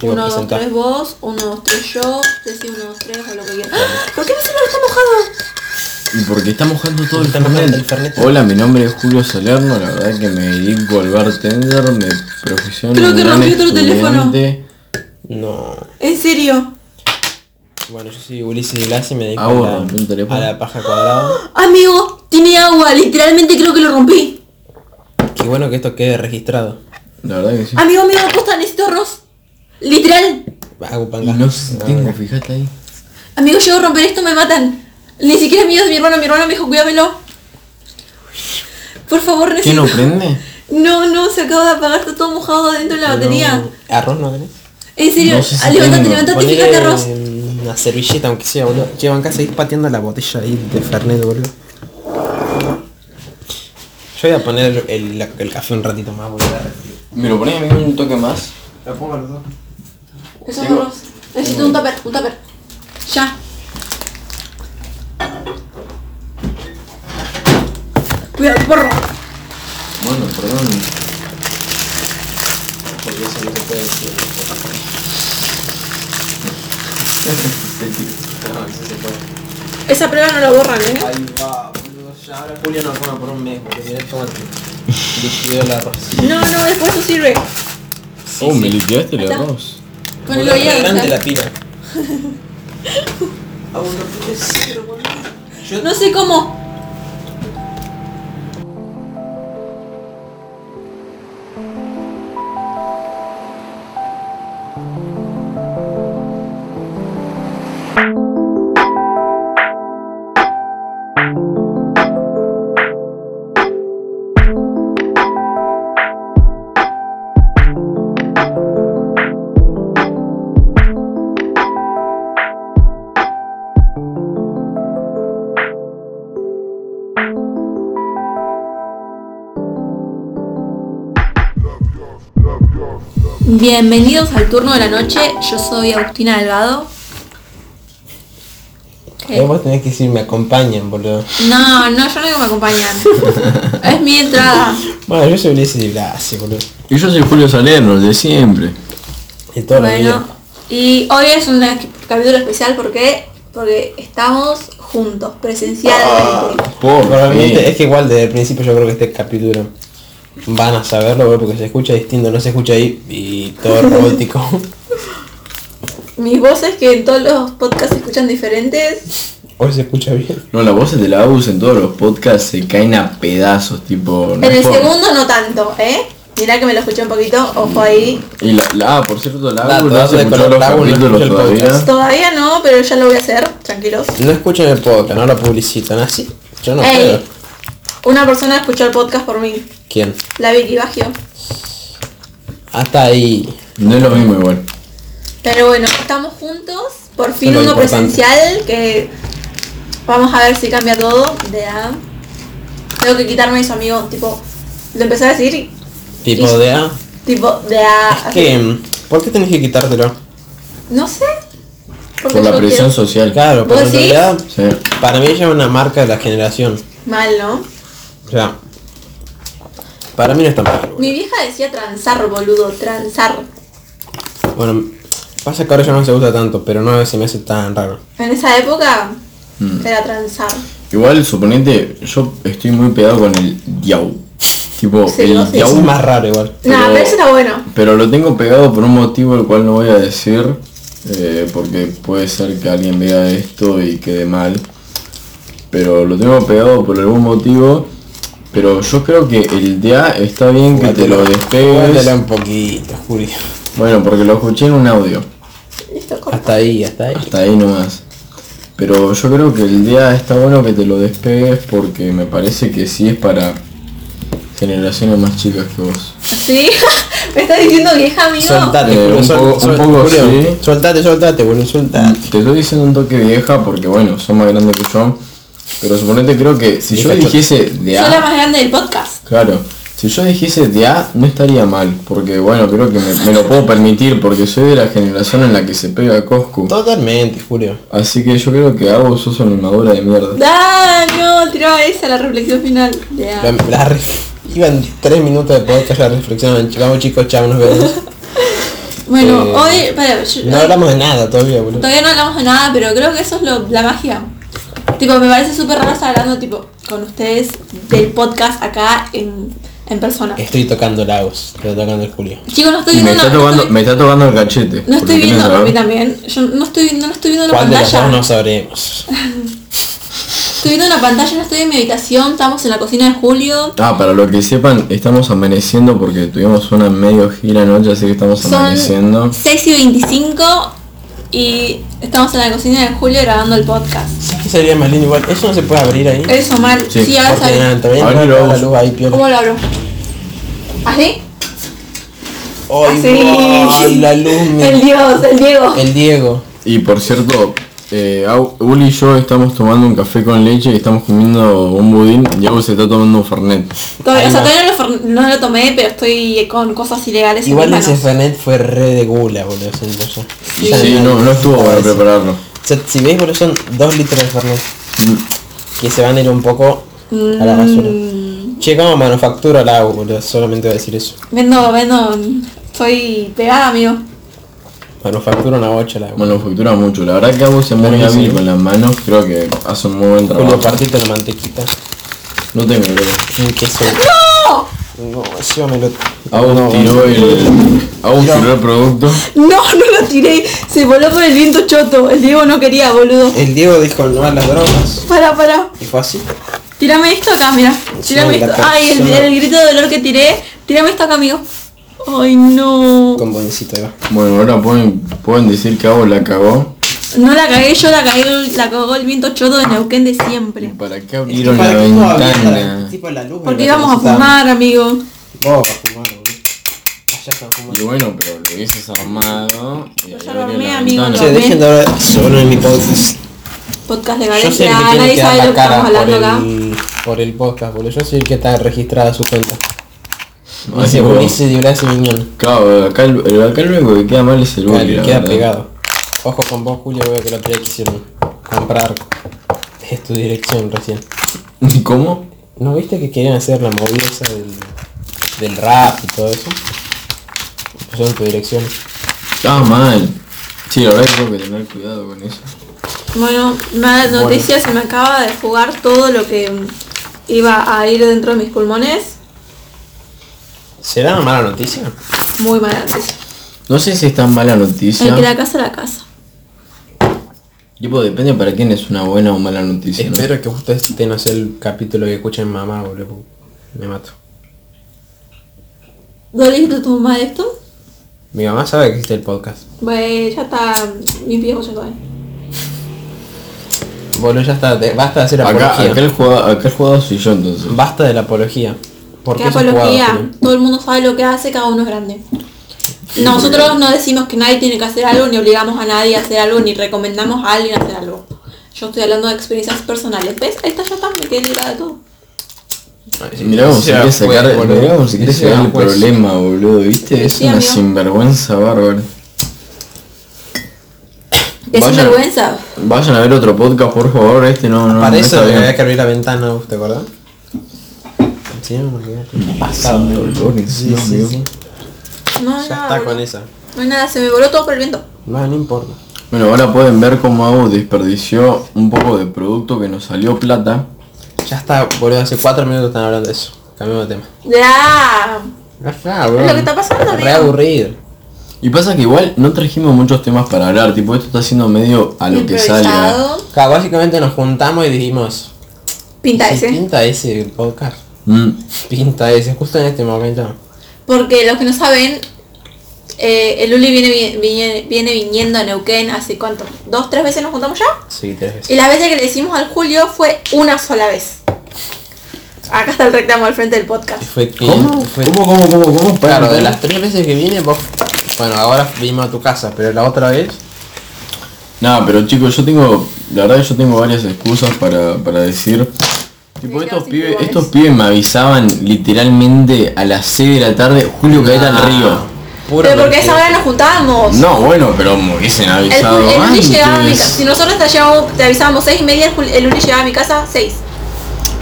Tengo 1, que 2, presentar. 3 vos, 1, 2, 3 yo, decís 1, 2, 3 o lo que quieras. ¿Por qué mi celular está mojado? Y porque está mojando todo el Está fernet. el fernet. Hola, mi nombre es Julio Salerno, la verdad que me dedico al bartender, me profesiono Creo que rompí otro teléfono. No. ¿En serio? Bueno, yo soy Ulises Glasi, me dedico vos a, la, teléfono. a la paja cuadrada. Amigo, tiene agua, literalmente creo que lo rompí. Qué bueno que esto quede registrado. La verdad que sí. Amigo, amigo, posta, necesito arroz. Literal. Hago Y panga. no si tengo, fíjate ahí. Amigo, llego a romper esto, me matan. Ni siquiera es mío, de mi hermano. Mi hermano me dijo, cuídamelo. Por favor, ¿Qué necesito... no prende? No, no, se acaba de apagar, está todo mojado adentro de la batería. No, Arroz no tenés. En serio, No sé si ah, levantate, tengo. levantate fíjate arroz. una servilleta, aunque sea, boludo. Llevan acá, seguís pateando la botella ahí de Fernet, boludo. Yo voy a poner el, la- el café un ratito más, boludo. ¿Me lo ponés a mí un toque más? Lo pongo los dos. Eso es arroz. Necesito un tupper, un tupper. Ya. Cuidado, porro. Bueno, perdón. Porque eso no se puede decir. No, eso se puede. Esa prueba no la borran, ¿eh? Ahí va, boludo. Ya ahora Julio no coma por un mes, porque mirá tomate. Liquidó el arroz. No, no, después eso sirve. oh, me liquidaste el Está. arroz. Con el oído. grande la pila. Yo No sé cómo. Bienvenidos al turno de la noche. Yo soy Agustina Delgado. ¿Qué? Eh, vos tenés que decir me acompañan, boludo. No, no, yo no digo que me acompañan. es mi entrada. Bueno, yo soy Ulises Blasi, boludo. Y yo soy Julio Salerno, el de siempre. Y todo Bueno, y hoy es un capítulo especial porque porque estamos juntos, presencialmente. Por Probablemente fin. es que igual desde el principio yo creo que este capítulo van a saberlo, porque se escucha distinto, no se escucha ahí y todo robótico. Mis voces que en todos los podcasts se escuchan diferentes. Hoy se escucha bien. No, las voces de la AUS en todos los podcasts se caen a pedazos, tipo... no En el segundo no tanto, ¿eh? Mirá que me lo escuché un poquito, ojo ahí. Y la, la- ah, por cierto, la AUS no se de escuchó color, los la capítulos todavía. podcast. Todavía no, pero ya lo voy a hacer, tranquilos. No escuchan el podcast, no lo publicitan así. Yo no Ey. Una persona escuchó el podcast por mí, ¿Quién? la Vicky Baggio. Hasta ahí. No es lo mismo igual. Pero bueno, estamos juntos, por fin uno importante. presencial, que vamos a ver si cambia todo. De A. Tengo que quitarme eso, amigo, tipo, lo empecé a decir, y- Tipo Y- de A. tipo, de A. Es que, ¿por qué tenés que quitártelo? No sé. porque Por la presión quiero- social. Claro, pero ¿Vos en realidad, Sí. para mí ella es una marca de la generación. Mal, ¿no? O sea, para mí no está mal. Mi vieja decía transar, boludo, transar. Bueno, pasa que ahora ya no se usa tanto, pero no se me hace tan raro. En esa época Mm. era transar. Igual, suponete, yo estoy muy pegado con el Diau. Tipo, Sí, el sí. Eso es Diau. más raro igual. Nah, Pero- pero eso está bueno. Pero lo tengo pegado por un motivo el cual no voy a decir. eh, porque puede ser que alguien vea esto y quede mal. Pero lo tengo pegado por algún motivo. Pero yo creo que el DA está bien que te lo despegues. Jugátela un poquito, Julio. Bueno, porque lo escuché en un audio. Hasta ahí, hasta ahí. Hasta ahí nomás. Pero yo creo que el día está bueno que te lo despegues porque me parece que sí es para generaciones más chicas que vos. ¿Sí? ¿Me estás diciendo vieja, amigo? Soltate, Eh, un sol- poco- un poco Julio, sí. Soltate, soltate, boludo, soltate. Te estoy diciendo un toque vieja porque bueno, son más grandes que yo. Pero suponete creo que si yo dijese de Soy la A, más grande del podcast. claro, si yo dijese de A no estaría mal, porque bueno, creo que me, me lo puedo permitir porque soy de la generación en la que se pega Coscu. Totalmente, Julio. Así que yo creo que hago sos una inmadura de mierda. Ah, no, tiraba esa la reflexión final. Ya. La, la ref- Iban tres minutos de podcast la reflexión. Vamos chicos, chao, nos vemos. Bueno, Eh, hoy, yo- No hoy- hablamos de nada todavía, boludo. todavía no hablamos de nada, pero creo que eso es lo, la magia. Tipo, me parece súper raro estar hablando tipo con ustedes del podcast acá en, en persona. Estoy tocando Lagos, estoy tocando el Julio. Chicos, no estoy me viendo está, no, no tocando, estoy- me está tocando el cachete. no ¿por estoy viendo, a mí también. Yo no estoy, no estoy viendo la ¿Cuál de los pantalla. dos no sabremos? Estoy viendo una pantalla, no estoy en mi habitación, estamos en la cocina de Julio. Ah, para lo que sepan, estamos amaneciendo porque tuvimos una medio gira anoche, así que estamos Son amaneciendo. 6 y 25 y estamos en la cocina de Julio grabando el podcast. ¿Sabes qué sería más lindo igual? Eso no se puede abrir ahí. Eso mal. Sí, Sí, ahora sabes. la luz ahí, piola. ¿Cómo lo abro? ¿Así? ¡Ay, Así. ay, la luz! me- El Dios, el Diego. El Diego. Y por cierto, eh, Uli y yo estamos tomando un café con leche y estamos comiendo un budín y Au se está tomando un fernet. Todavía, o sea, todavía no lo, for- no lo tomé, pero estoy con cosas ilegales Igual ese. Fernet fue re de gula, boludo. Sí, Ya sí, no, no estuvo para prepararlo. O sea, si veis, boludo, son 2 litros de Fernet. Mm. Que se van a ir un poco a la basura. Mm, Che, como manufactura la agua, boludo, solamente voy a decir eso. vendo, vendo. Soy pegada, amigo. Manufactura una bocha la. Manufactura mucho. La verdad que Au se muy hábil sí. con las manos, creo que hace un muy buen Julio, trabajo. partite la mantequita. No tengo creo. Un queso. ¡No! No, llévamelo. Au No, tiró el. Tiró el producto. No, no lo tiré. Se voló por el viento choto. El Diego no quería, boludo. El Diego dijo no a las drogas. Para, para. Y fue así. Tírame esto acá, mira. Tírame esto. Ay, el, el grito de dolor que tiré. Tírame esto acá, amigo. Ay, no. Con bonecito, ahí va. Bueno, ahora pueden, pueden decir que Au la cagó. No la cagué yo, la cagué, la cagó el viento choto de Neuquén de siempre. ¿Para qué abrieron ¿Para la ventana? tipo la luz? Porque íbamos a fumar, amigo. Oh, para fumar, boludo. Y bueno, pero lo hubieses armado. Yo ya lo armé, amigo, Che, dejen de hablar solo en mi podcast. Podcast de tiene Nadie sabe lo la que cara estamos por hablando acá. el, por el podcast, boludo. Yo soy el que está registrada su cuenta. Horacio Miñón. Claro, acá, el- el- acá único que queda mal es el Claro, la queda verdad. pegado. Ojo con vos, Julio, veo que la otra vez quisieron comprar. Es tu dirección recién. ¿Cómo? ¿No viste que querían hacer la movida esa del, del rap y todo eso? Pusieron tu dirección. Ah, mal. Sí, la verdad que tengo que tener cuidado con eso. Bueno, mala noticia, se me acaba de jugar todo lo que iba a ir dentro de mis pulmones. ¿Será una mala noticia? Muy mala noticia. No sé si es tan mala El noticia. que la casa, la casa. Tipo, depende para quién es una buena o mala noticia. ¿no? Espero que ustedes estén hacer el capítulo que escuchen mamá, boludo. Me mato. ¿No le dijiste a tu mamá de esto? Mi mamá sabe que existe el podcast. Pues ya está, mis viejos ya saben. Boludo, ya está. basta de hacer Acá, apología. acá, el jugador, acá el jugador soy yo entonces. Basta de la apología. ¿Por ¿Qué qué sos apología? Todo el mundo sabe lo que hace, cada uno es grande. Nosotros no decimos que nadie tiene que hacer algo, ni obligamos a nadie a hacer algo, ni recomendamos a alguien a hacer algo. Yo estoy hablando de experiencias personales. ¿Ves? Ahí está, ya está, me quedé librada de todo. Mirá cómo ese se quiere era sacar, mirá era el problema, boludo, ¿viste? Es Sí, una amigo. sinvergüenza bárbara. Es Vaya. una vergüenza. Vayan a ver otro podcast, por favor, este no, no, Para no eso está bien. había que abrir la ventana, ¿te acordás? Sí, me pasado. Sí, boludo. dolor Sí, sí. No hay Ya nada. está boludo. con esa. No hay nada, se me voló todo por el viento. No, no importa. Bueno, ahora pueden ver cómo Abu desperdició un poco de producto que nos salió plata. Ya está, boludo, hace cuatro minutos están hablando de eso. Cambiamos de tema. Ya. Ya está, boludo. Es lo que está pasando, Re aburrido. Y pasa que igual no trajimos muchos temas para hablar, tipo esto está siendo medio a lo que salga. Improvisado. Claro, básicamente nos juntamos y dijimos... Pinta "Sí, ese. Pinta ese podcast. Mm. Pinta ese, justo en este momento. Porque los que no saben, eh, el Uli viene, vi- viene, viene viniendo a Neuquén hace cuánto, dos, tres veces nos juntamos ya. Sí, tres veces. Y la vez que le decimos al Julio fue una sola vez. Acá está el reclamo al frente del podcast. Fue que... ¿Cómo? Fue, ¿Cómo, cómo, cómo, cómo? Para, Claro, de las tres veces que vine, vos... Bueno, ahora vinimos a tu casa, pero la otra vez... Nada, pero chicos, yo tengo, la verdad que yo tengo varias excusas para, para decir. Tipo, estos pibes, pulmones. estos pibes me avisaban literalmente a las 6 de la tarde, Julio caete al río. Pura Pero porque a esa hora nos juntábamos. No, bueno, pero me hubiesen El, avisado el Uli antes. llegaba a mi casa. Si nosotros te, llevamos- te avisábamos seis y media, el el Uli llegaba a mi casa seis.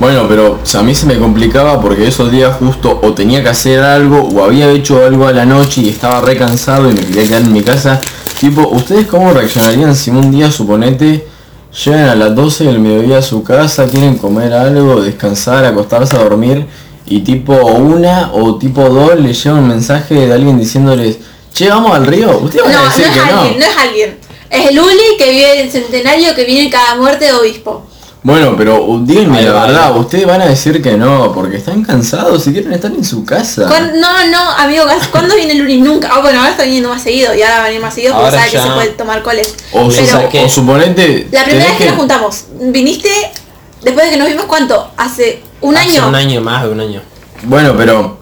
Bueno, pero o sea, a mí se me complicaba porque esos días justo o tenía que hacer algo o había hecho algo a la noche y estaba re cansado y me quería quedar en mi casa. Tipo, ¿ustedes cómo reaccionarían si un día, suponete, llegan a las 12 del mediodía a su casa, quieren comer algo, descansar, acostarse a dormir y tipo una o tipo dos les llega un mensaje de alguien diciéndoles, che, vamos al río? Ustedes No, van a no decir es que no. alguien, no es alguien. Es el Uli que vive en el centenario que viene cada muerte de obispo. Bueno, pero díganme la verdad, ustedes van a decir que no, porque están cansados y quieren estar en su casa. ¿Cuán- No, no, amigo, ¿cuándo viene el Uli? Nunca. Ah, bueno, ahora está viniendo más seguido y ahora va a venir más seguido porque Ahora sabe que ya- se puede tomar coles. O, Pero su- o suponete... la primera tenés vez que nos juntamos, viniste después de que nos vimos cuánto? Hace un Hace año. un año más de un año. Bueno, pero...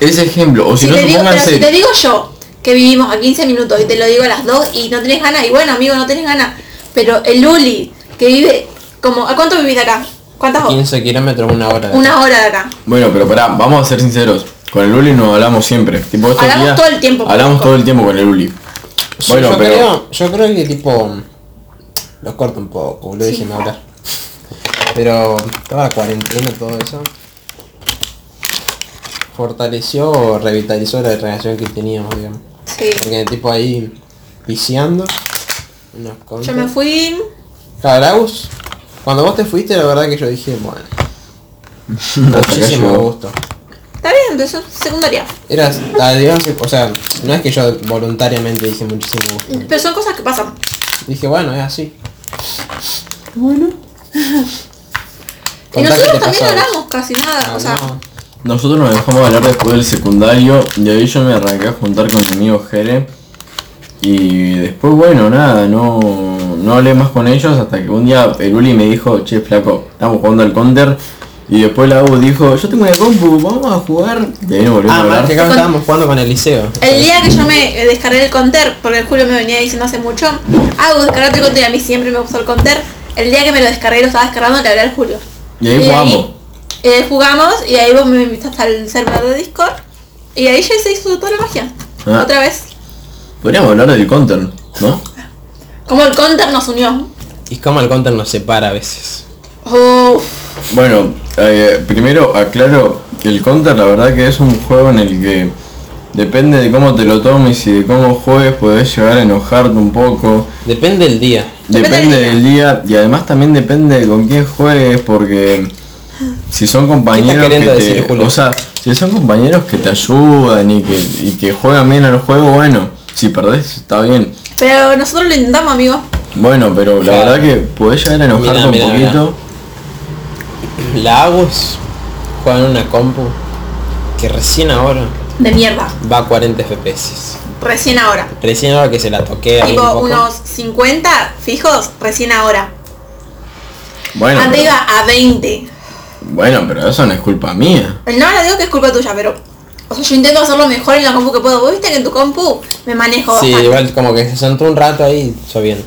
Ese ejemplo, o si, Si no te digo, pero supónganse... si te digo yo que vivimos a 15 minutos y te lo digo a las 2 y no tenés ganas, y bueno amigo, no tenés ganas. Pero el Uli, que vive como. ¿A cuánto vivís de acá? ¿Cuántas horas? 15 kilómetros, una hora. de Una hora de acá. Bueno, pero pará, vamos a ser sinceros. Con el Uli nos hablamos siempre. Tipo, estos Hablamos días todo el tiempo, Hablamos todo el tiempo con el Uli. Sí, Bueno, yo, pero... creo, yo creo que tipo lo corto un poco, boludo, Sí. déjeme hablar. Pero toda la cuarentena, todo eso fortaleció o revitalizó la relación que teníamos, digamos. Sí. Porque tipo ahí viciando Yo me fui. Caraus, cuando vos te fuiste la verdad que yo dije, bueno, muchísimo gusto. Está bien, entonces secundaria. Era, ah, digamos, que- o sea, no es que yo voluntariamente dije muchísimo gusto. Pero son cosas que pasan. Dije, bueno, es así. Y Contá qué nosotros también hablamos casi nada. Ah, o sea, no. Nosotros nos dejamos hablar después del secundario y ahí yo me arranqué a juntar con mi amigo Jere. Y después, bueno, nada, no, no hablé más con ellos hasta que un día el Uli me dijo, che, flaco, estamos jugando al counter. Y después la U dijo, yo tengo una compu, vamos a jugar. Y ahí nos volvimos Ah, a más hablar. que acá estábamos jugando con el liceo. el día que yo me eh, descargué el counter, porque el Julio me venía diciendo hace mucho, ah, descargate el counter y a mí siempre me gustó el counter. El día que me lo descargué y lo estaba descargando, le hablé al Julio. Y ahí jugamos. y ahí jugamos y ahí vos me invitaste al server de Discord. Y ahí ya se hizo toda la magia. Ah. Otra vez. Podríamos hablar del counter, ¿no? Como el counter nos unió. Y como el counter nos separa a veces. Uf. Bueno, eh, primero aclaro que el counter la verdad que es un juego en el que depende de cómo te lo tomes y de cómo juegues podés llegar a enojarte un poco. Depende del día. Depende Depende del día y además también depende de con quién juegues porque si son compañeros que te, o sea, si son compañeros que te ayudan y que, y que juegan bien al juego, bueno, si perdés está bien. Pero nosotros lo intentamos, amigo. Bueno, pero la Claro. verdad que podés llegar a enojarte Mirá, un mirá, mirá. poquito. La Agus juega en una compu que recién ahora De mierda. va a 40 FPS. Recién ahora. Recién ahora que se la toqué ahí un Tipo poco. unos 50 fijos recién ahora. Bueno, Antes pero, iba a 20. bueno, pero eso no es culpa mía. No, no digo que es culpa tuya, pero. O sea, yo intento hacerlo mejor en la compu que puedo. Vos viste que en tu compu me manejo Sí, bastante. igual como que se sentó un rato ahí, hizo bien.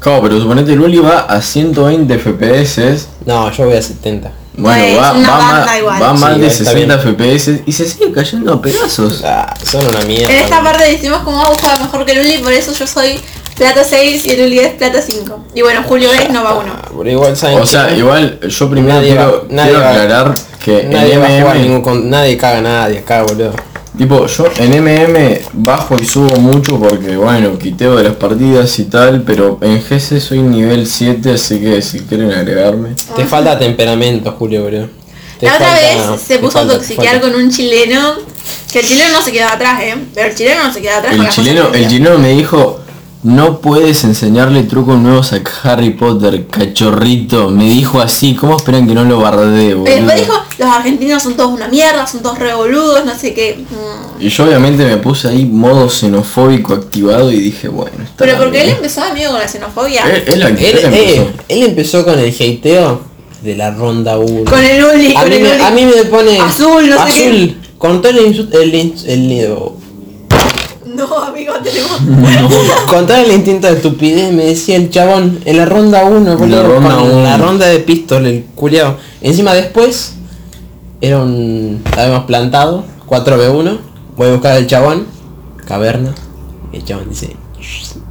Claro, pero suponete el Uli va a 120 FPS. No, yo voy a 70. Bueno, Pues, va, va, ma- igual. va más Sí, de está 60 bien. FPS y se sigue cayendo a pedazos. Ah, son una mierda. En esta parte decimos cómo vos juega mejor que el Uli, por eso yo soy plata 6 y el Uli es plata 5. Y bueno, Julio es no va uno. Ah, pero igual saben O sea, que igual yo primero nadie va, quiero, nadie quiero va- aclarar que nadie en va a jugar MM, ningún con- nadie caga a nadie acá, boludo. tipo yo en MM bajo y subo mucho porque bueno, quiteo de las partidas y tal, pero en GC soy nivel 7, así que si quieren agregarme. Te falta temperamento, Julio, boludo. Te La otra falta- vez se te puso a te toxiquear falta. con un chileno. Que el chileno no se quedaba atrás, eh. Pero el chileno no se quedaba atrás. con El las chileno, que el decía. chileno me dijo, no puedes enseñarle trucos nuevos a Harry Potter, cachorrito. Me dijo así, ¿cómo esperan que no lo bardee, Y boludo? después dijo, los argentinos son todos una mierda, son todos revoludos, no sé qué. Mm. Y yo obviamente me puse ahí modo xenofóbico activado y dije, bueno, está Pero porque él empezó amigo con la xenofobia. Él, él, Él, él empezó. eh, él empezó con el hateo de la ronda 1. Con el Uli, a, con mí el me, Uli. a mí me pone Azul, no sé azul, con todo el el, ins- el, No, amigo, tenemos. con todo el instinto de estupidez me decía el chabón en la ronda 1 En la la ronda de pistol el culiao encima después era un habíamos plantado 4v1 voy a buscar al chabón caverna y el chabón dice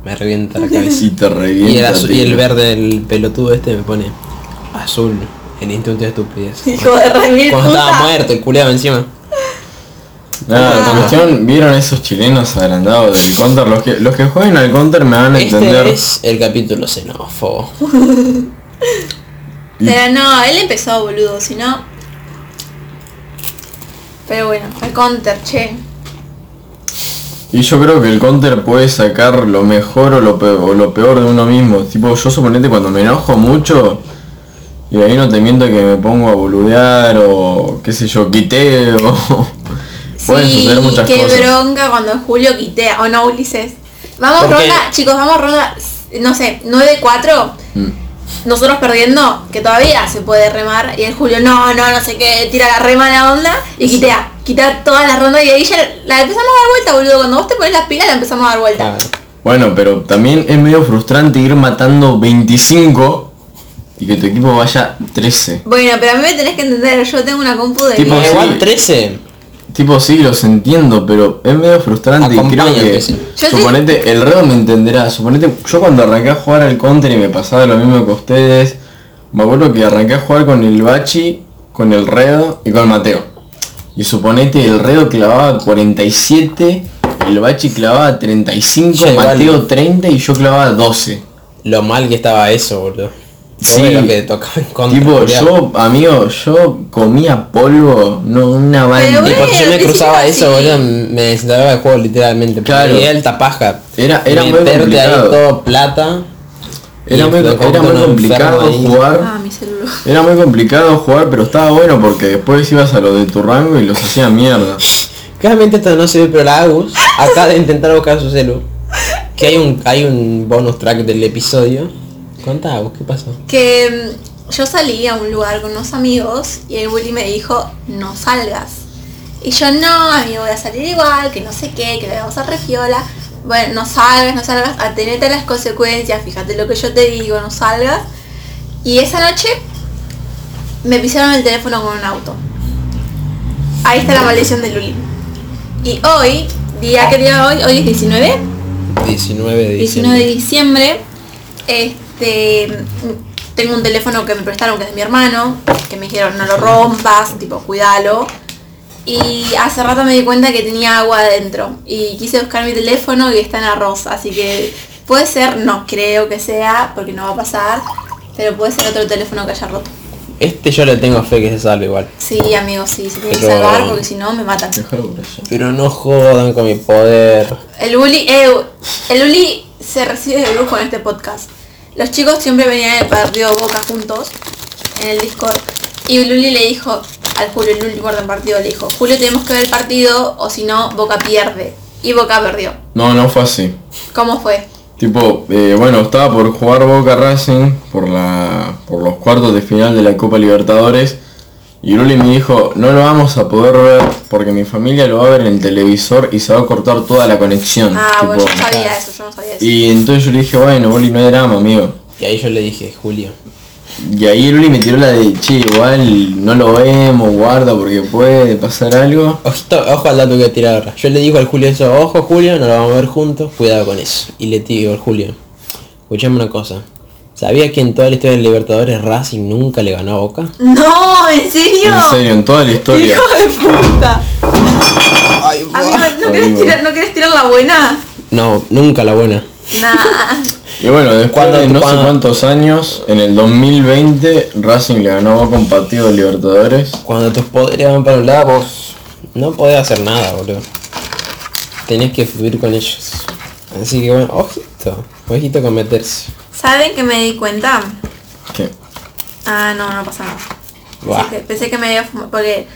me revienta la cabeza Y te y el, revienta. azul- y el verde el pelotudo este me pone azul El instinto de estupidez. Hijo de Cuando estaba muerto, el culeado encima. Nada, Ah. la cuestión, ¿vieron esos chilenos agrandados del counter? Los que, los que jueguen al counter me van a entender. Este es el capítulo xenófobo. Pero no, él empezó boludo, si no. Pero bueno, el counter, che. Y yo creo que el counter puede sacar lo mejor o lo peor, o lo peor de uno mismo. Tipo, yo suponete cuando me enojo mucho, y ahí no te miento que me pongo a boludear o qué sé yo, quiteo. Pueden sí, suceder muchas qué cosas. bronca cuando Julio quitea. O no, Ulises. Vamos ronda, chicos, vamos ronda, no sé, 9-4. Mm. Nosotros perdiendo, que todavía se puede remar. Y el Julio, no, no, no sé qué, tira la rema a la onda y quitea. Quitea todas las rondas y ahí ya la empezamos a dar vuelta, boludo. Cuando vos te pones las pilas la empezamos a dar vuelta. Bueno, pero también es medio frustrante ir matando 25 y que tu equipo vaya 13. Bueno, pero a mí me tenés que entender, yo tengo una compu de Tipo, igual 13. Tipo, sí, los entiendo, pero es medio frustrante y creo que... sí- Suponete, el Redo me entenderá. Suponete, yo cuando arranqué a jugar al counter y me pasaba lo mismo que ustedes, me acuerdo que arranqué a jugar con el Bachi, con el Redo y con Mateo. Y suponete, el Redo clavaba 47, el Bachi clavaba 35, Ya, igual. Mateo 30 y yo clavaba 12. Lo mal que estaba eso, boludo. Sí. lo que tocaba en contra. Tipo, yo, amigo, yo comía polvo, no una banda. Pero Y cuando yo me cruzaba sí, eso, boludo, me desinstalaba el juego literalmente. Claro. Porque era alta paja. Era, era muy complicado. ahí todo plata. Era muy, era con muy complicado jugar. Ah, mi celular. Era muy complicado jugar, pero estaba bueno porque después ibas a los de tu rango y los hacía mierda. Claramente esto no se ve, pero la Agus acaba de intentar buscar su celu. Que hay un hay un bonus track del episodio. Contá, Agus, ¿qué pasó? Que mm, yo salí a un lugar con unos amigos y el Willy me dijo, no salgas. Y yo, no, amigo, voy a salir igual, que no sé qué, que le vamos a refiola. Bueno, no salgas, no salgas, atenete a las consecuencias, fíjate lo que yo te digo, no salgas. Y esa noche me pisaron el teléfono con un auto. Ahí está la maldición de Luli. Y hoy, día que día hoy, hoy es 19, 19 de 19 de diciembre. diciembre, este, tengo un teléfono que me prestaron que es de mi hermano, que me dijeron no lo rompas, tipo cuídalo. Y hace rato me di cuenta que tenía agua adentro y quise buscar mi teléfono y está en arroz, así que puede ser, no creo que sea, porque no va a pasar, pero puede ser otro teléfono que haya roto. Este yo le tengo fe que se salve igual. Sí, amigo, sí, se tiene que Pero- salvar porque si no me matan. Pero no jodan con mi poder. El Uli, eh, el Uli se recibe de lujo en este podcast. Los chicos siempre venían en el partido Boca juntos, en el Discord. Y Luli le dijo al Julio, el último partido, le dijo, Julio tenemos que ver el partido o si no, Boca pierde. Y Boca perdió. No, no fue así. ¿Cómo fue? Tipo, eh, bueno, estaba por jugar Boca Racing por la por los cuartos de final de la Copa Libertadores y Luli me dijo, no lo vamos a poder ver porque mi familia lo va a ver en el televisor y se va a cortar toda la conexión. Ah, Tipo, bueno, yo sabía eso, yo no sabía eso. y entonces yo le dije, bueno, Luli, no hay drama, amigo. Y ahí yo le dije, Julio. Y ahí Luli me tiró la de, che, igual no lo vemos, guarda porque puede pasar algo. Ojito, ojo al dato que voy a tirar ahora. Yo le digo al Julio eso, ojo Julio, no lo vamos a ver juntos, cuidado con eso. Y le digo al Julio, escuchame una cosa. ¿Sabía que en toda la historia de Libertadores Racing nunca le ganó a Boca? No, ¿en serio? En serio, en toda la historia. Hijo de puta. Ay, Amigo, ¿no querés, tirar, ¿no querés tirar la buena? No, nunca la buena. Nah. Y bueno, después de no sé cuántos años, en el 2020 Racing le ganó a Boca un partido de Libertadores. Cuando tus poderes van para un lado, vos no podés hacer nada, boludo. Tenés que fluir con ellos. Así que bueno, ojito, ojito con meterse. ¿Saben que me di cuenta? ¿Qué? Ah, no, no pasa nada. Pensé que, pensé que me había fumado, porque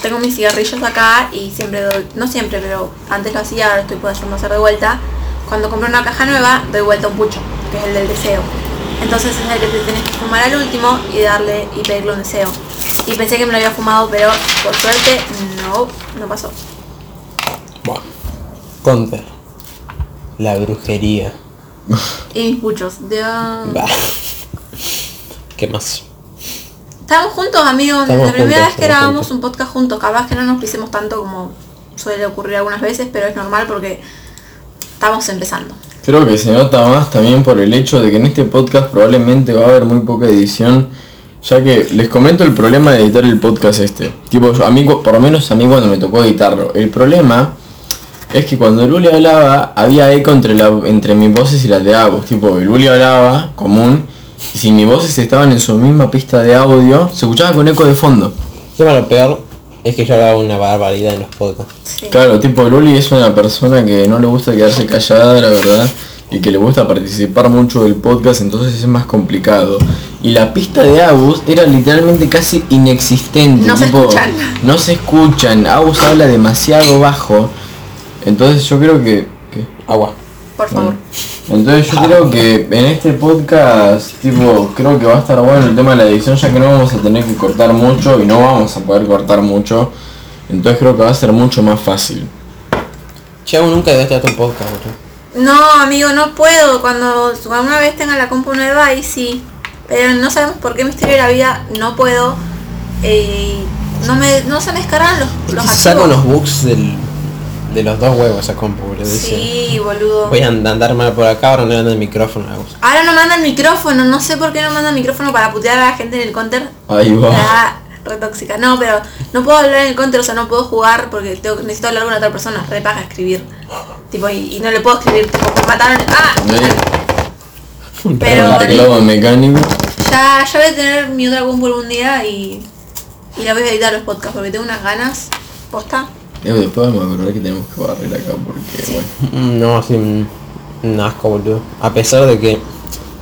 tengo mis cigarrillos acá y siempre doy, no siempre, pero antes lo hacía, ahora estoy pudiendo hacer de vuelta. Cuando compro una caja nueva, doy vuelta un pucho, que es el del deseo. Entonces es el que te tenés que fumar al último y darle y pedirle un deseo. Y pensé que me lo había fumado, pero por suerte no, no pasó. Buah. Counter. La brujería. Y mis puchos. Dios. Bah. ¿Qué más? Estamos juntos, amigos. Estamos la primera juntos, vez que grabamos juntos. un podcast juntos. Capaz que no nos pisemos tanto como suele ocurrir algunas veces, pero es normal porque estamos empezando. Creo que se nota más también por el hecho de que en este podcast probablemente va a haber muy poca edición, Ya que les comento el problema de editar el podcast este. Tipo, yo- a mí, por lo menos a mí cuando me tocó editarlo. El problema es que cuando Luli hablaba, había eco entre, la, entre mis voces y las de Agus. Tipo, Luli hablaba común, y si mis voces estaban en su misma pista de audio, se escuchaba con eco de fondo. Encima lo peor es que yo hablaba una barbaridad en los podcasts. Sí. Claro, tipo, Luli es una persona que no le gusta quedarse callada, la verdad, y que le gusta participar mucho del podcast, entonces es más complicado. Y la pista de Agus era literalmente casi inexistente. No se tipo, escuchan. No se escuchan. Agus habla demasiado bajo. Entonces yo creo que... que- Agua. Por favor. entonces yo creo que en este podcast, tipo, creo que va a estar bueno el tema de la edición, ya que no vamos a tener que cortar mucho y no vamos a poder cortar mucho. Entonces creo que va a ser mucho más fácil. Che, nunca debes tu podcast, boludo. No, amigo, no puedo. Cuando una vez tenga la compu nueva, ahí sí. Pero no sabemos por qué misterio de la vida no puedo. Eh, no me no se me descargan los, los Saco unos bugs del, de los dos huevos a compu, boludo. dice. Sí, boludo. Voy a and- andar mal por acá, ahora no anda el micrófono. la. Ahora no manda el micrófono, no sé por qué no manda el micrófono para putear a la gente en el counter. Ahí va. Ah, re tóxica. No, pero no puedo hablar en el counter, o sea, no puedo jugar porque tengo- necesito hablar con otra persona. Re paja escribir. Tipo, y, y no le puedo escribir, tipo, me mataron. Ah, Pero- mecánico. ya, ya voy a tener mi otra compu algún día y, y la voy a editar los podcasts porque tengo unas ganas. ¿Posta? Después vamos a acordar que tenemos que barrer acá porque bueno. Mm, No, así un, un asco, boludo. A pesar de que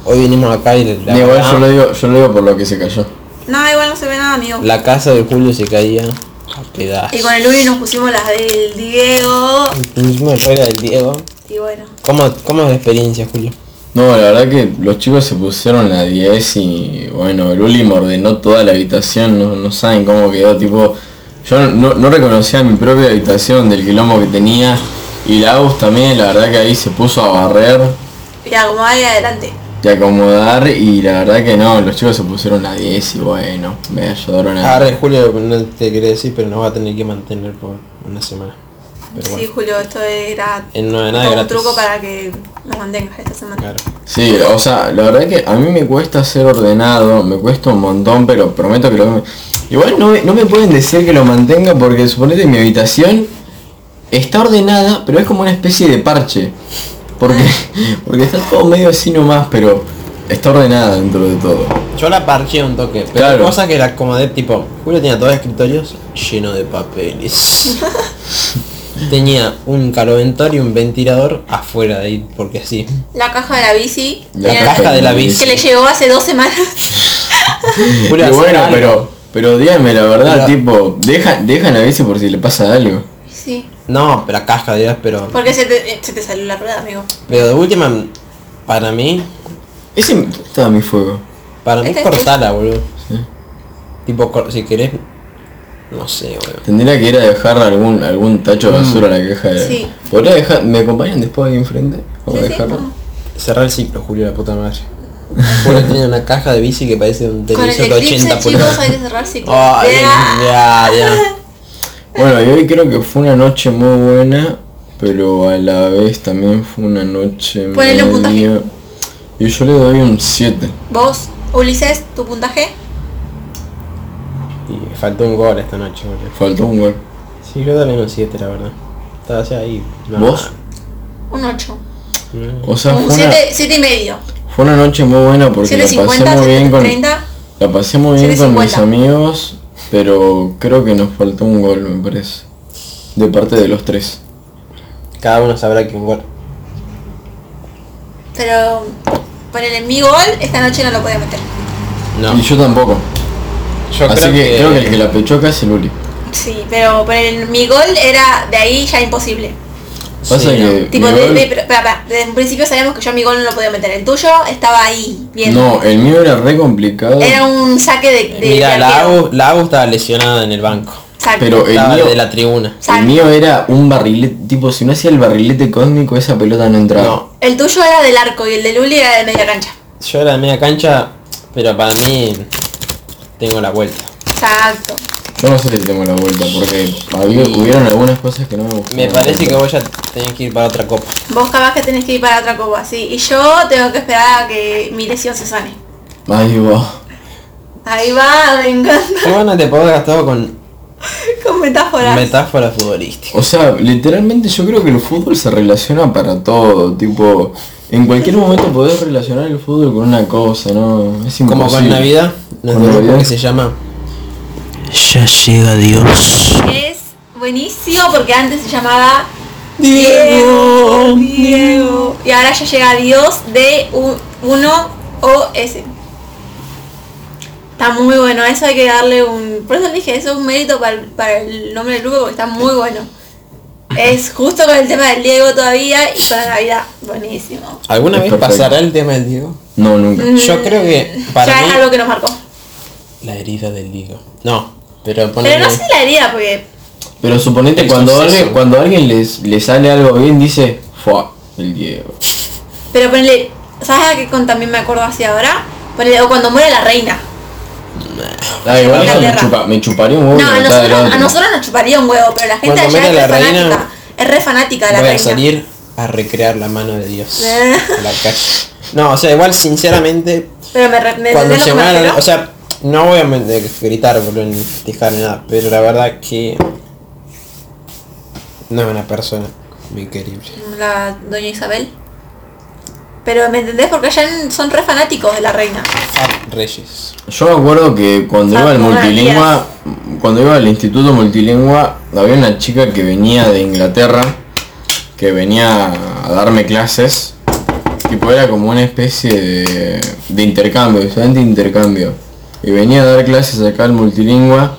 hoy vinimos acá y la, Igual verdad, yo lo digo, yo lo digo por lo que se cayó. No, igual no se ve nada, amigo. la casa de Julio se caía a pedazos. Y con el Uri nos pusimos las del Diego. El regla del Diego. Y bueno. ¿Cómo, ¿Cómo es la experiencia, Julio? No, la verdad que los chicos se pusieron la 10 y bueno, el Uli me ordenó toda la habitación, no, no saben cómo quedó, tipo, yo no, no reconocía mi propia habitación del quilombo que tenía y la Agus también, la verdad que ahí se puso a barrer Mira, como ahí adelante. y acomodar y la verdad que no, los chicos se pusieron la 10 y bueno, me ayudaron a... Ahora Julio no te quería decir, pero nos va a tener que mantener por una semana. Pero Sí, bueno, Julio, esto era en no, nada un truco para que nos mantengas esta semana. Claro. Sí, o sea, la verdad que a mí me cuesta ser ordenado, me cuesta un montón, pero prometo que lo... Igual no, me- no me pueden decir que lo mantenga porque suponete mi habitación está ordenada, pero es como una especie de parche. Porque, porque está todo medio así nomás, pero está ordenada dentro de todo. Yo la parché un toque, pero Claro. hay cosas que la acomodé tipo, Julio tenía todos los escritorios llenos de papeles. tenía un caloventor y un ventilador afuera de ahí, porque así. La caja de la bici. La caja de la bici. Que le llegó hace dos semanas. Julio, bueno, algo. pero, pero díganme la verdad, Pero- tipo, deja, dejan a veces por si le pasa algo. sí. No, pero la caja dirás, pero. Porque se te, eh, se te salió la rueda, amigo. Pero de última, para mí, Ese ¿dónde estaba mi fuego. para mí Este es- cortala, boludo. Sí. Tipo, cor- si querés. No sé, boludo. Tendría que ir a dejar algún algún tacho de basura a la caja de... Sí. ¿Podría dejar? ¿Me acompañan después ahí enfrente? ¿Cómo Sí, sí, dejarlo? vamos. Cerrar el ciclo, Julio, la puta madre. Julio tiene una caja de bici que parece un televisor de eclipse, 80 chicos, pulgadas. hay que cerrar ciclo. Ay, Ya. ya, ya. Bueno, y hoy creo que fue una noche muy buena, pero a la vez también fue una noche Ponele un puntaje. media- Y yo le doy un 7. Vos, Ulises, tu puntaje. Y faltó un gol esta noche, boludo. Faltó un gol. Sí, yo también un 7, la verdad. Estaba ahí. no, ¿Vos? Un 8. O sea, Un fue una, 7, 7 y medio. fue una noche muy buena porque la pasé 7.50, muy bien con, 30. la pasé muy bien con mis 7.50. amigos, pero creo que nos faltó un gol, me parece. De parte de los tres. Cada uno sabrá que un gol. Pero ponele mi gol, esta noche no lo podía meter. No. Y yo tampoco. Yo Así creo que, que, creo que el que la pechó acá es el Uli. Sí, pero ponele, mi gol era de ahí ya imposible. Pasa Sí, que Tipo, mi de- gol- de- pero, espera, espera, desde un principio sabíamos que yo mi gol no lo podía meter. El tuyo estaba ahí, bien. No, el mío era re complicado. Era un saque de, de Mira, la Agus estaba lesionada en el banco. Exacto. Pero el Estaba mío, de la tribuna. el mío era un barrilete, tipo, si no hacía el barrilete cósmico, esa pelota no entraba. No, El tuyo era del arco y el de Luli era de media cancha. yo era de media cancha, pero para mí tengo la vuelta. Exacto. Yo no sé si tengo la vuelta, porque había, hubieron algunas cosas que no me gustaron. Me parece que vos ya tenés que ir para otra copa. Vos capaz que tenés que ir para otra copa, sí. Y yo tengo que esperar a que mi lesión se sane. Ahí va. Ahí va, me encanta. Qué bueno este podcast todo con Con metáforas. metáforas futbolísticas. O sea, literalmente yo creo que el fútbol se relaciona para todo, tipo, en cualquier momento podés relacionar el fútbol con una cosa, ¿no? Es Como imposible. con Navidad, nos Con Navidad. que se llama Ya llega Dios. es buenísimo porque antes se llamaba Diego, Diego. Y ahora ya llega Dios de 1 o S. Está muy bueno, eso hay que darle un... Por eso dije, eso es un mérito para el, para el nombre del grupo porque está muy bueno. Es justo con el tema del Diego todavía y con la Navidad. Buenísimo. ¿Alguna Es vez perfecto. pasará el tema del Diego? No, nunca. Yo creo que para ya mí es algo que nos marcó. La herida del Diego. No, pero Pero ponele no sé la herida porque... Pero suponete cuando alguien, cuando a alguien les, le sale algo bien, dice, fue el Diego. Pero ponele... ¿Sabes a qué con también me acuerdo así ahora? Ponele, o cuando muere la reina. Ah, igual eso me, chupa, me chuparía un huevo No, a la nosotros, otro. a nosotros nos chuparía un huevo, pero la gente Cuando allá es muere re la reina, fanática. Es re fanática de la voy a reina. salir a recrear la mano de Dios a la calle. No, o sea, igual sinceramente Pero me, me cuando se muera, o sea, no voy a gritar boludo, ni festejar ni nada, pero la verdad que no es una persona muy querible. La doña Isabel. Pero me entendés porque allá son re fanáticos de la reina. Reyes. Yo me acuerdo que cuando iba al multilingua, cuando iba al instituto multilingua, había una chica que venía de Inglaterra, que venía a darme clases, tipo era como una especie de, de intercambio, estudiante de intercambio. Y venía a dar clases acá al multilingua,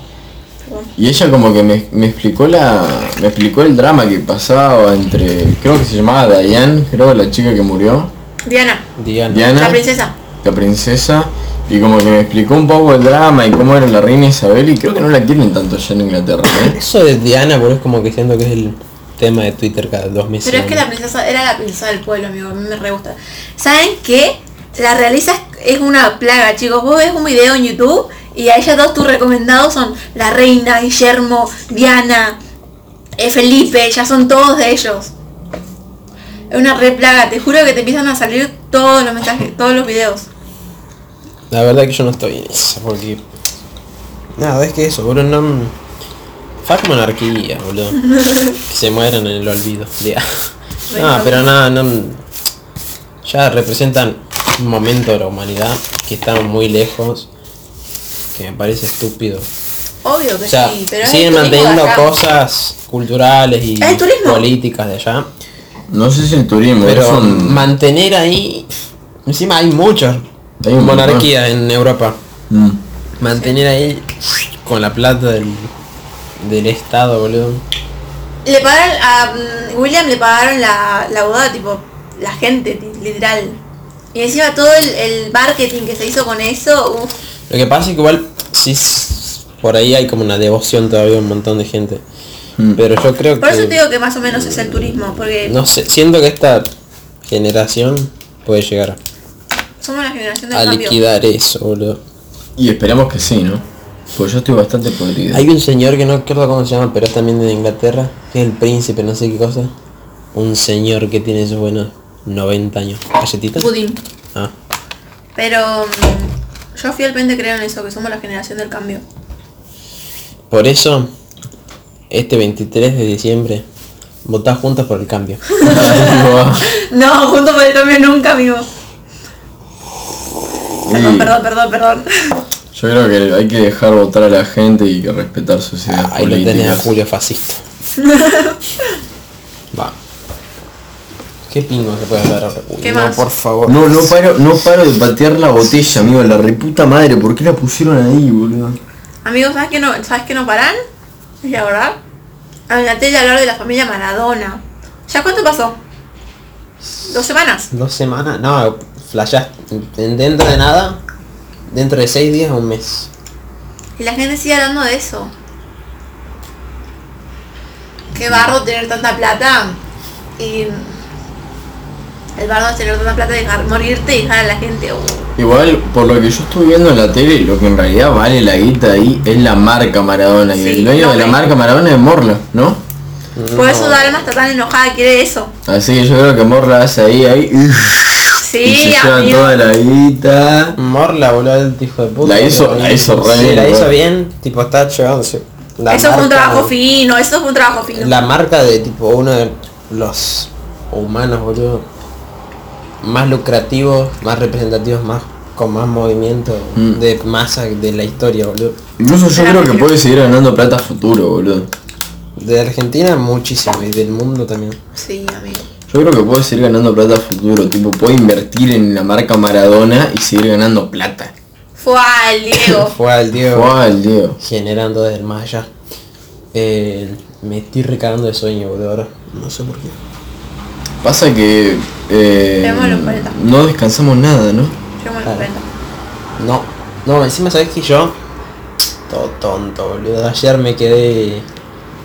y ella como que me, me explicó la. me explicó el drama que pasaba entre. creo que se llamaba Diane, creo la chica que murió. Diana, Diana. Diana la princesa. la princesa y como que me explicó un poco el drama y cómo era la reina Isabel y creo que no la quieren tanto allá en Inglaterra, ¿eh? Eso de Diana, boludo, es como que siento que es el tema de Twitter cada dos meses. Pero es que la princesa era la princesa del pueblo, amigo. A mí me re gusta. ¿Saben qué? La realiza es una plaga, chicos. Vos ves un video en YouTube y a ella todos tus recomendados son la reina, Guillermo, Diana, eh, Felipe, ya son todos de ellos. Es una re plaga, te juro que te empiezan a salir todos los mensajes, todos los videos. La verdad que yo no estoy en eso, porque... Nada, es que eso, boludo, no... Fuck monarquía, boludo. que se mueran en el olvido. Ya. No, pero nada, no... Ya representan un momento de la humanidad que estamos muy lejos. Que me parece estúpido. Obvio que O sea, sí, pero siguen manteniendo cosas culturales y turismo. políticas de allá. No sé si el turismo, Pero es un... mantener ahí... Encima hay muchas monarquías en Europa. Mm. Mantener ahí con la plata del, del Estado, boludo. Le pagaron a mm, William le pagaron la, la boda, tipo, la gente, literal. Y encima todo el, el marketing que se hizo con eso, uff. Lo que pasa es que igual, sí, por ahí hay como una devoción todavía a un montón de gente. Mm. Pero yo creo Por eso te que, digo que más o menos es el turismo, porque no sé, siento que esta generación puede llegar somos la generación del a cambio. liquidar eso, boludo. Y esperemos que sí, ¿no? Pues yo estoy bastante podrido. Hay un señor que no recuerdo cómo se llama, pero es también de Inglaterra, que es el príncipe, no sé qué cosa. Un señor que tiene sus buenos 90 años. ¿Galletita? Budín. Ah. Pero mm, yo fielmente creo en eso, que somos la generación del cambio. Por eso, este 23 de diciembre, votá juntos por el cambio. No, junto por el cambio nunca, amigo. Perdón, perdón, perdón, perdón. Yo creo que hay que dejar votar a la gente y que respetar sus ideas Ahí lo tenés a políticas. Julio fascista. ¿Qué pingo se puede hablar ahora? Uy, ¿Qué no, más? por favor. No, no paro, no paro de patear la botella, amigo, la reputa madre, ¿por qué la pusieron ahí, boludo? Amigos, ¿sabes que no, ¿sabes que no paran? Es la verdad. A la tele hablar de la familia Maradona. ¿Ya cuánto pasó? ¿Dos semanas? Dos semanas, no, flashás en- dentro de nada, dentro de seis días a un mes. Y la gente sigue hablando de eso. Qué barro tener tanta plata. Y el barro es tener tanta plata y dejar morirte y dejar a la gente. uh, Igual, por lo que yo estuve viendo en la tele, lo que en realidad vale la guita ahí es la marca Maradona. y el dueño no, de la marca Maradona es Morla, ¿no? Por eso Dalma está tan enojada, quiere eso. Así que yo creo que Morla hace ahí, ahí. Sí, y se lleva amigo. toda la guita. Morla, boludo, el hijo de puta. La hizo- la hizo re Sí, bien, la hizo bien, tipo está llevándose. la eso fue un trabajo fino, eso fue un trabajo fino. La marca de tipo uno de los humanos, boludo, más lucrativos, más representativos, más con más movimiento Mm. de masa de la historia, boludo. Incluso yo creo que puede seguir ganando plata a futuro, boludo. De Argentina muchísimo y del mundo también. Sí, amigo. Yo creo que puede seguir ganando plata a futuro. Tipo, puede invertir en la marca Maradona y seguir ganando plata. Fue al Diego. Fue al Diego Fue el Diego. generando desde el más allá. Eh, me estoy recagando de sueño, boludo, ahora. No sé por qué. Pasa que eh, los 40. no descansamos nada, ¿no? Yo me lo Claro. prendo. No, no, encima sabes que yo, todo tonto, boludo. Ayer me quedé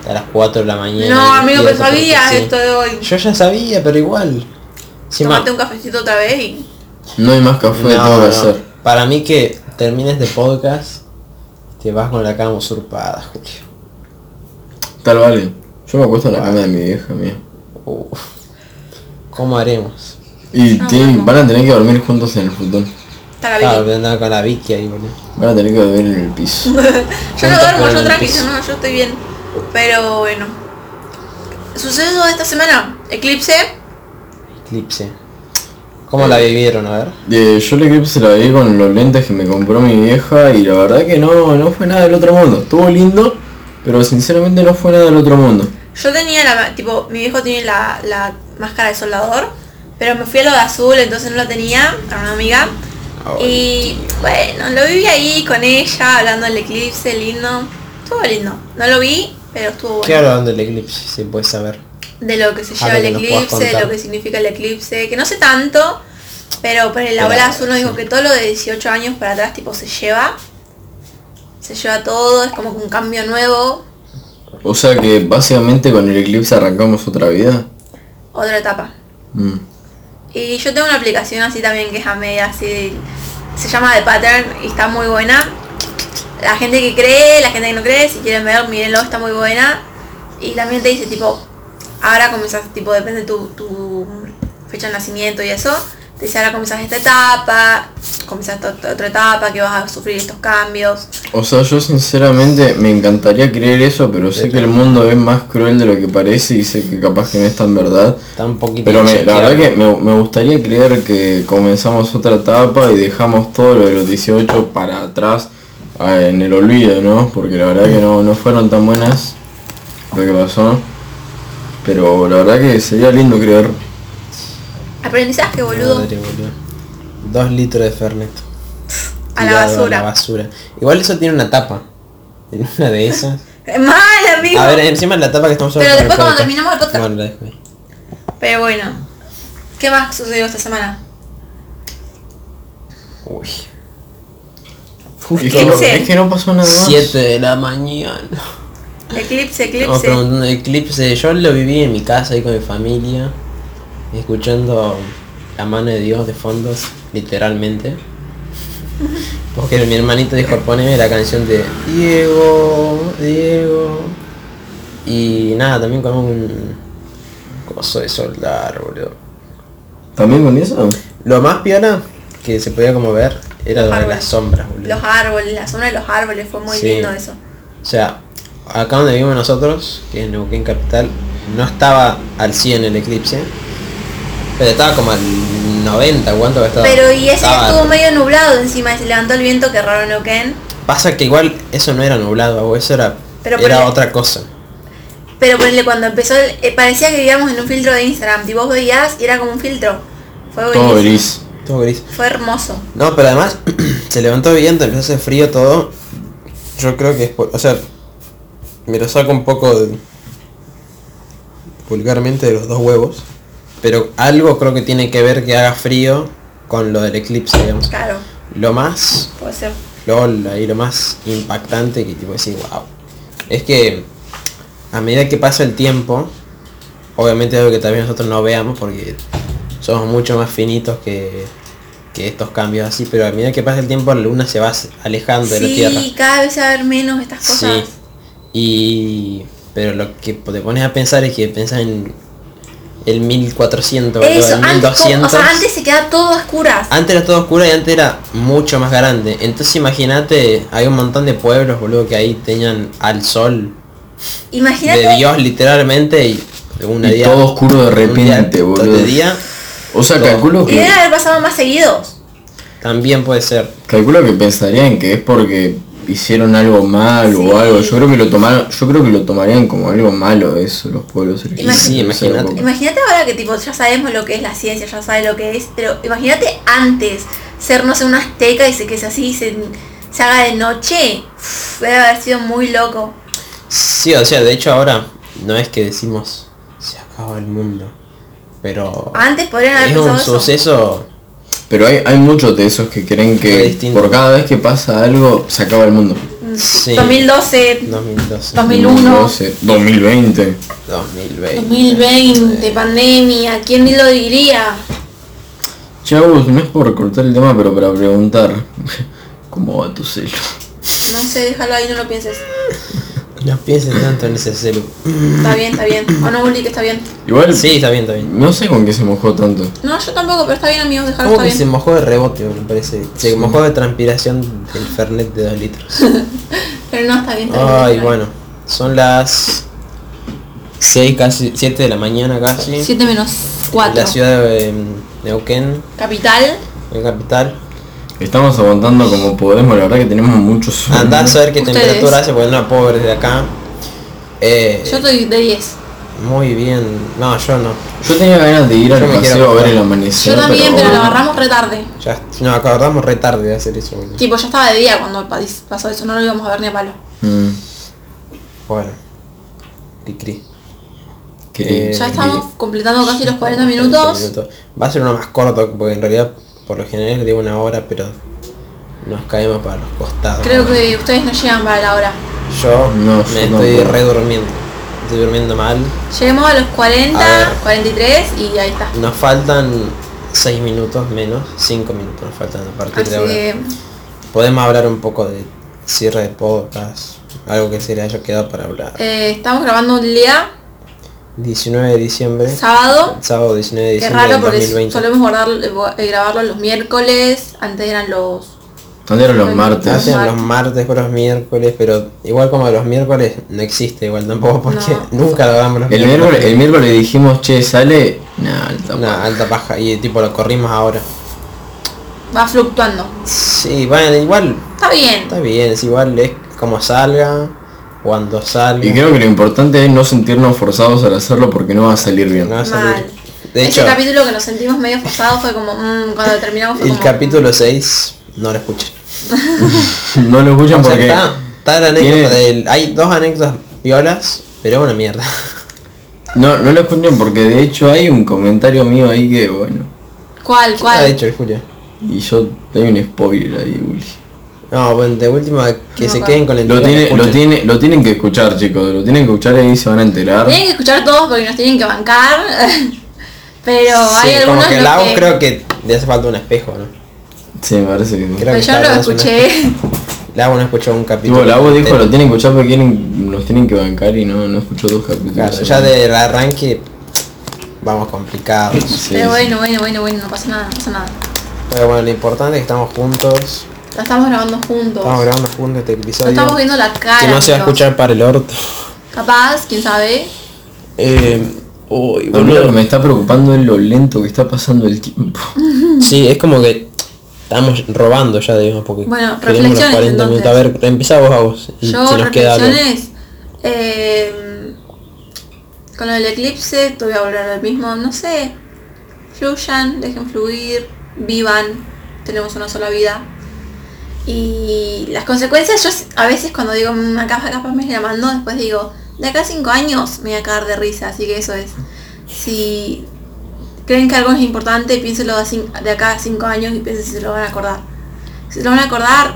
a las 4 de la mañana. No, amigo, pero sabías sí. esto de hoy. Yo ya sabía, pero igual. Encima, Tomate un cafecito otra vez y. No hay más café, no, tengo que no. hacer. Para mí que termines de podcast, te vas con la cama usurpada, Julio. Tal vale. Yo me acuesto en la cama de mi vieja mía. Uf. ¿Cómo haremos? Y Ah, tienen- van a tener que dormir juntos en el futuro. Está la Vicky. voy a andar con la Vicky ahí, boludo. Van a tener que dormir en el piso. Yo no duermo, yo el tranqui, piso. yo no, yo estoy bien. Pero bueno. Suceso de esta semana. Eclipse. Eclipse. ¿Cómo la vivieron? A ver. Eh, yo el eclipse la vi con los lentes que me compró mi vieja y la verdad que no, no fue nada del otro mundo. Estuvo lindo, pero sinceramente no fue nada del otro mundo. Yo tenía la, tipo, mi viejo tiene la, la máscara de soldador, pero me fui a lo de azul, entonces no la tenía, a una amiga. Ah, Y bueno, lo viví ahí con ella, hablando del eclipse, lindo. Estuvo lindo. No lo vi, pero estuvo ¿Qué bueno. hablan del eclipse? Si puedes saber. De lo que se lleva el eclipse, de lo que significa el eclipse, que no sé tanto, pero por el abuela azul nos dijo sí. que todo lo de 18 años para atrás tipo se lleva. Se lleva todo, es como que un cambio nuevo, O sea que básicamente con el eclipse arrancamos otra vida. Otra etapa. Mm. Y yo tengo una aplicación así también que es a media así. Se llama The Pattern y está muy buena. La gente que cree, la gente que no cree, si quieren ver, mírenlo, está muy buena. Y también te dice tipo, ahora comenzás, tipo, depende de tu, tu fecha de nacimiento y eso. Te dice ahora comenzás esta etapa, comenzás otra etapa, que vas a sufrir estos cambios. O sea, yo sinceramente me encantaría creer eso, pero sé que el mundo es más cruel de lo que parece y sé que capaz que no es tan verdad. Un poquito Pero me- la verdad que me, me gustaría creer que comenzamos otra etapa y dejamos todo lo de los 18 para atrás ah, en el olvido, ¿no? Porque la verdad que no, no fueron tan buenas lo que pasó. Pero la verdad que sería lindo creer. Aprendizaje, boludo. Madre, boludo. Dos litros de Fernet. A la basura. A la basura. Igual eso tiene una tapa. En una de esas. Mal, amigo. A ver, encima la tapa que estamos Pero usando después cuando terminamos el podcast. Bueno, ahí. Pero bueno. ¿Qué más sucedió esta semana? Uy. Es que, no, Eclipse. es que no pasó nada más. 7 de la mañana. Eclipse, Estamos eclipse. preguntando de eclipse. Yo lo viví en mi casa ahí con mi familia. Escuchando la mano de Dios de fondos, literalmente. Porque mi hermanito dijo, poneme la canción de Diego, Diego. Y nada, también con un coso de soldar, boludo. ¿También con eso? Lo más piola que se podía como ver era lo de árboles. las sombras, boludo. Los árboles, la zona de los árboles, fue muy Sí. lindo eso. O sea, acá donde vivimos nosotros, que es Neuquén Capital, no estaba al 100 el eclipse, pero estaba como al 90, ¿cuánto estaba? Pero y ese Estaba- estuvo medio nublado encima, y se levantó el viento que raro Neuquén. Pasa que igual eso no era nublado, eso era, Pero era otra cosa. Pero ponele, cuando empezó, el- eh, parecía que vivíamos en un filtro de Instagram. Y vos veías y era como un filtro. Fue Todo buenísimo. gris. Todo gris. Fue hermoso. No, pero además se levantó viento, empezó a hacer frío todo. Yo creo que es por, o sea, me lo saco un poco de, vulgarmente de los dos huevos, pero algo creo que tiene que ver que haga frío con lo del eclipse, digamos. Claro, Lo más, puede ser. LOL, ahí lo más impactante que tipo decir, wow, es que a medida que pasa el tiempo, obviamente algo que también nosotros no veamos porque somos mucho más finitos que, que estos cambios así, pero a medida que pasa el tiempo la luna se va alejando de la Tierra. Sí, cada vez se va a ver menos estas cosas. Sí. Y pero lo que te pones a pensar es que pensás en el 1400, boludo, Eso, el antes, 1200. o sea, antes se quedaba todo a oscuras. Antes era todo oscuro y antes era mucho más grande. Entonces imagínate, hay un montón de pueblos, boludo, que ahí tenían al sol Imagínate. de Dios literalmente y una Y día. todo oscuro de un día repente, boludo. De día O sea, Todo. calculo Y que, deben haber pasado más seguidos. también puede ser. calculo que pensarían que es porque hicieron algo mal Sí. o algo. Yo creo que lo tomaron, yo creo que lo tomarían como algo malo eso, los pueblos originarios. sí, imagínate. Imagínate ahora que tipo ya sabemos lo que es la ciencia, ya sabes lo que es, pero imagínate antes ser no sé un azteca y se que se así se, se haga de noche. Uf, debe haber sido muy loco. Sí, o sea, de hecho ahora no es que decimos se acaba el mundo. Pero Antes podrían haber es un eso. suceso. Pero hay, hay muchos de esos que creen que por cada vez que pasa algo se acaba el mundo. Sí. 2012, 2012. 2001, 2012, 2020. 2020. 2020, pandemia, ¿quién ni lo diría? Chavos, no es por cortar el tema, pero para preguntar, ¿cómo va tu celo? No sé, déjalo ahí, no lo pienses. No pienses tanto en ese celu. Está bien, está bien. O no, Uli, que está bien. Igual, Sí, está bien, está bien. no sé con qué se mojó tanto. No, yo tampoco, pero está bien, amigos, Como está que se bien. mojó de rebote, me parece. Se mojó de transpiración del Fernet de 2 litros. Pero no, está bien, está bien. Ay, bueno. Son las 6, casi 7 de la mañana casi. 7 menos En 4. la ciudad de em, Neuquén, Capital. en capital. Estamos aguantando como podemos, la verdad que tenemos muchos sueño. Andá a saber qué Ustedes. temperatura hace, porque no la puedo ver desde acá. Eh, Yo estoy de 10. Muy bien. No, yo no. Yo tenía ganas de ir al paseo a ver el amanecer. Yo también, pero lo agarramos re tarde. Ya, no, acordamos re tarde de hacer eso. boludo. Tipo, ya estaba de día cuando pa- pasó eso, no lo íbamos a ver ni a palo. Mm, Bueno. Cri Eh, Ya estamos completando casi los 40 40 minutos. Va a ser uno más corto, porque en realidad por lo general le digo una hora, pero nos caemos para los costados. Creo que ustedes no llegan para la hora. Yo No, me yo estoy tampoco. re durmiendo. Estoy durmiendo mal. Lleguemos a los A 40, ver. 43 y ahí está. Nos faltan 6 minutos menos, 5 minutos nos faltan a partir Así de ahora. que Podemos hablar un poco de cierre de podcast, algo que se le haya quedado para hablar. eh, estamos grabando un día, 19 de diciembre, sábado. sábado 19 de Qué diciembre raro del porque 2020. solemos guardar, eh, grabarlo los miércoles, antes eran los... ¿Dónde eran los martes? Mar- los martes por los miércoles, pero igual como los miércoles no existe igual tampoco porque No. nunca lo damos los El miércoles, el miércoles dijimos, che, sale. Nah, alta Una paja. alta paja y tipo lo corrimos ahora. Va fluctuando. Sí, bueno, igual Está bien. está bien, es igual es como salga, cuando salga. Y creo que lo importante es no sentirnos forzados al hacerlo porque no va a salir bien. no va a salir. Mal. De Ese hecho, capítulo que nos sentimos medio forzados fue como, mm, cuando terminamos fue el como... capítulo 6 no lo escuché. No lo escuchan O sea, porque. está, está la anécdota del- hay dos anécdotas violas, pero es una mierda. No, no lo escuchan porque de hecho hay un comentario mío ahí que bueno. ¿Cuál? ¿Qué ha ¿Cuál? dicho el Julio? Y yo hay un spoiler ahí, Uli. No, bueno, de última que No, se queden con el Lo, que tiene, lo, tiene, lo tienen que escuchar chicos, lo tienen que escuchar y ahí se van a enterar. Tienen que escuchar todos porque nos tienen que bancar. Pero hay Sí, como algunos que los la que... creo que le hace falta un espejo, ¿no? Sí, me parece que Pero que yo lo escuché. La no escuchó un capítulo. Tipo, la dijo entero. lo tienen que escuchar porque quieren, nos tienen que bancar y no, no escuchó dos capítulos. Claro, ya del arranque vamos complicados. Sí, Pero sí. bueno, bueno, bueno, bueno, no pasa nada, no pasa nada. Pero bueno, lo importante es que estamos juntos. La estamos grabando juntos. Estamos grabando juntos este episodio. estamos viendo la cara. que no se va a escuchar para el orto. Capaz, quién sabe. Eh, uy, A mí lo que boludo. me está preocupando es lo lento que está pasando el tiempo. Sí, es como que estamos robando ya, digamos, porque Bueno, queremos los reflexiones, 40 minutos. A ver, empezá vos a vos. Y Yo, si nos queda algo. reflexiones. eh, con lo del eclipse, te voy a volver al mismo. No sé. Fluyan, dejen fluir, vivan. Tenemos una sola vida. Y las consecuencias, yo a veces cuando digo, "Mm, acá capaz me llamando, después digo, de acá a cinco años me voy a cagar de risa, así que eso es. Si creen que algo es importante, piénselo de, acá a cinco años y piensen si se lo van a acordar. Si se lo van a acordar,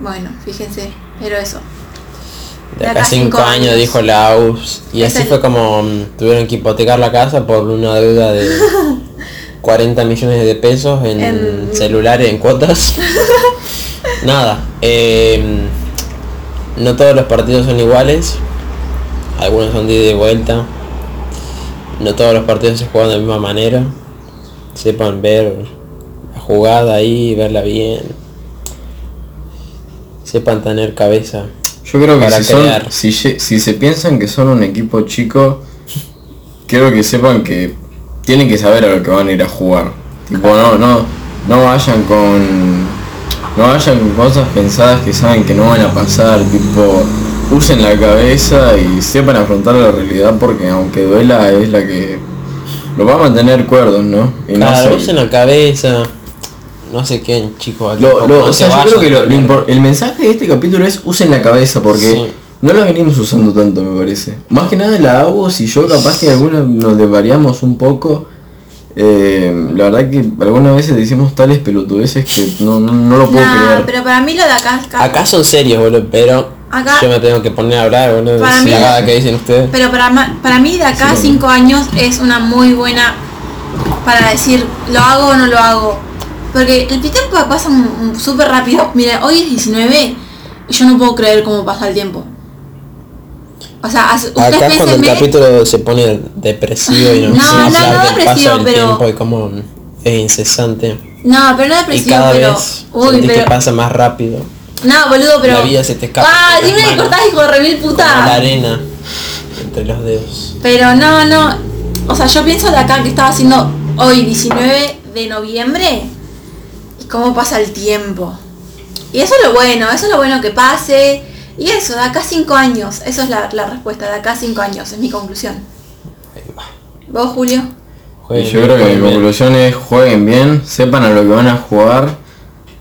bueno, fíjense, pero eso. De acá a 5 años, dijo la AUS. Y así el- fue como mm, tuvieron que hipotecar la casa por una deuda de 40 millones de pesos en En- celulares, en cuotas. Nada. eh, no todos los partidos son iguales. Algunos son de ida y vuelta. no todos los partidos se juegan de la misma manera. Sepan ver la jugada ahí, verla bien. Sepan tener cabeza. Yo creo que si, son- si, se piensan que son un equipo chico, quiero que sepan que tienen que saber a lo que van a ir a jugar. Tipo, no, no, no vayan con. No vayan con cosas pensadas que saben que no van a pasar, tipo, usen la cabeza y sepan afrontar la realidad porque aunque duela es la que los va a mantener cuerdos, ¿no? Y no Claro, se- usen la cabeza. No sé qué, chicos. aquí, Lo- lo- no o se sea, yo creo que lo- lo el mensaje de este capítulo es usen la cabeza porque Sí. no la venimos usando tanto me parece. Más que nada la hago si yo capaz que alguna nos desvariamos un poco. Eh, la verdad que algunas veces decimos tales pelotudeces que no, no, no lo puedo No, creer. pero para mí lo de acá es ca- Acá son serios, boludo, pero Acá- yo me tengo que poner a hablar, boludo. Para de mí- la cagada que dicen ustedes. Pero para, ma- para mí de acá a Sí. 5 años es una muy buena para decir lo hago o no lo hago. Porque el tiempo pasa un- un súper rápido. Mira, hoy es 19 y yo no puedo creer cómo pasa el tiempo. O sea, Acá cuando el capítulo se pone depresivo y no, No, no, no depresivo, del pero- tiempo y como es incesante. No, pero no Y depresivo, cada pero. vez Uy, pero. que pasa más rápido. No, boludo, pero. La vida se te escapa ¡Ah! Dime que cortás, hijo de remil Como la puta. arena entre los dedos. Pero no, no. O sea, yo pienso de acá que estaba haciendo hoy 19 de noviembre y cómo pasa el tiempo. Y eso es lo bueno, eso es lo bueno que pase. Y eso, de acá 5 años. Eso es la, la respuesta, de acá 5 años, es mi conclusión. ¿Vos, Julio? Y Jueguen yo creo que bien, mi bien. conclusión es jueguen bien, sepan a lo que van a jugar,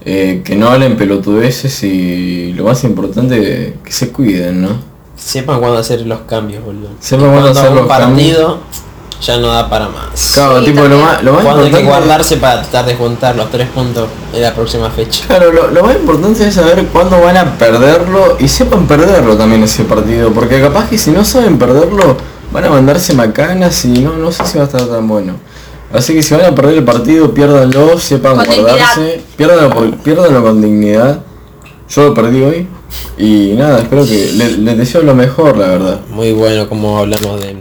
eh, que no hablen pelotudeces y lo más importante que se cuiden, ¿no? Sepan cuándo hacer los cambios, boludo. Sepan cuándo hacer los partido ya no da para más. Claro, Sí, tipo, lo más, lo más Cuando hay que guardarse para tratar de juntar los tres puntos en la próxima fecha. Claro, lo, lo más importante es saber cuándo van a perderlo y sepan perderlo también ese partido, porque capaz que si no saben perderlo van a mandarse macanas y no, no sé si va a estar tan bueno. Así que si van a perder el partido, piérdanlo, sepan Con guardarse, piérdanlo, por- piérdanlo con dignidad. Yo lo perdí hoy y nada, espero que le- les deseo lo mejor, la verdad. Muy bueno como hablamos de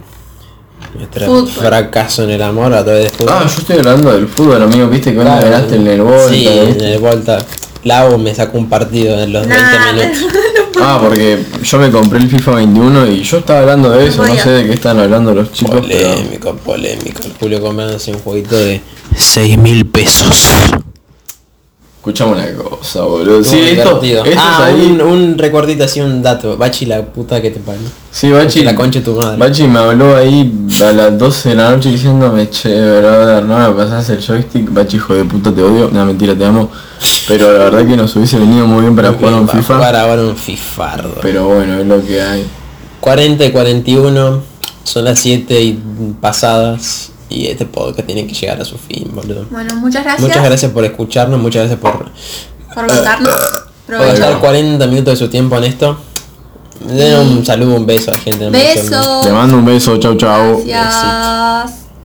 nuestro Fútbol. fracaso en el amor a través de fútbol. Ah, yo estoy hablando del fútbol, amigo, viste que Claro, ganaste en el Volta, Sí, en el Volta. Lau me sacó un partido en los Nah, 20 minutos. Ah, porque yo me compré el FIFA 21 y yo estaba hablando de eso, no sé de qué están hablando los chicos, pero... Polémico, polémico. El Julio comprándose un jueguito de 6 mil pesos. Escuchame una cosa, boludo. Sí, esto, esto ah, es ahí. un, un recuerdito así, un dato. Bachi la puta que te parió. Sí, Bachi. la concha de tu madre. Bachi me habló ahí a las 12 de la noche diciéndome, che, brother, no me pasás el joystick. Bachi, hijo de puta, te odio. No, mentira, te amo. Pero la verdad que nos hubiese venido muy bien para jugar un Para FIFA. jugar ahora un fifardo. Pero bueno, es lo que hay. 40 y 41. Son las 7 y pasadas. Y este podcast tiene que llegar a su fin, boludo. Bueno, muchas gracias, Muchas gracias por escucharnos, muchas gracias por, por bancarnos. por Provecho. estar 40 minutos de su tiempo en esto. Den un saludo, un beso a la gente. Besos. Te mando un beso, chau chau. Gracias.